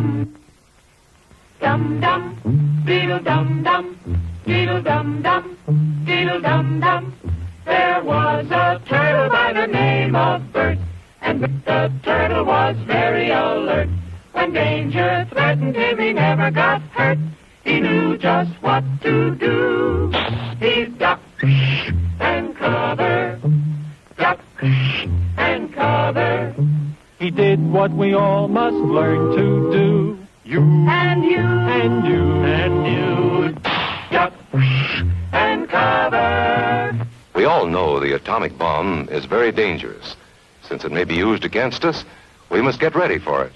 dum. Dum dum, diddle dum dum, diddle dum dum, diddle dum dum. There was a turtle by the name of Bert, and the turtle was very alert. When danger threatened him, he never got hurt. He knew just what to do. He ducked He did what we all must learn to do. You And you And you. and you. duck and cover. We all know the atomic bomb is very dangerous. Since it may be used against us, we must get ready for it.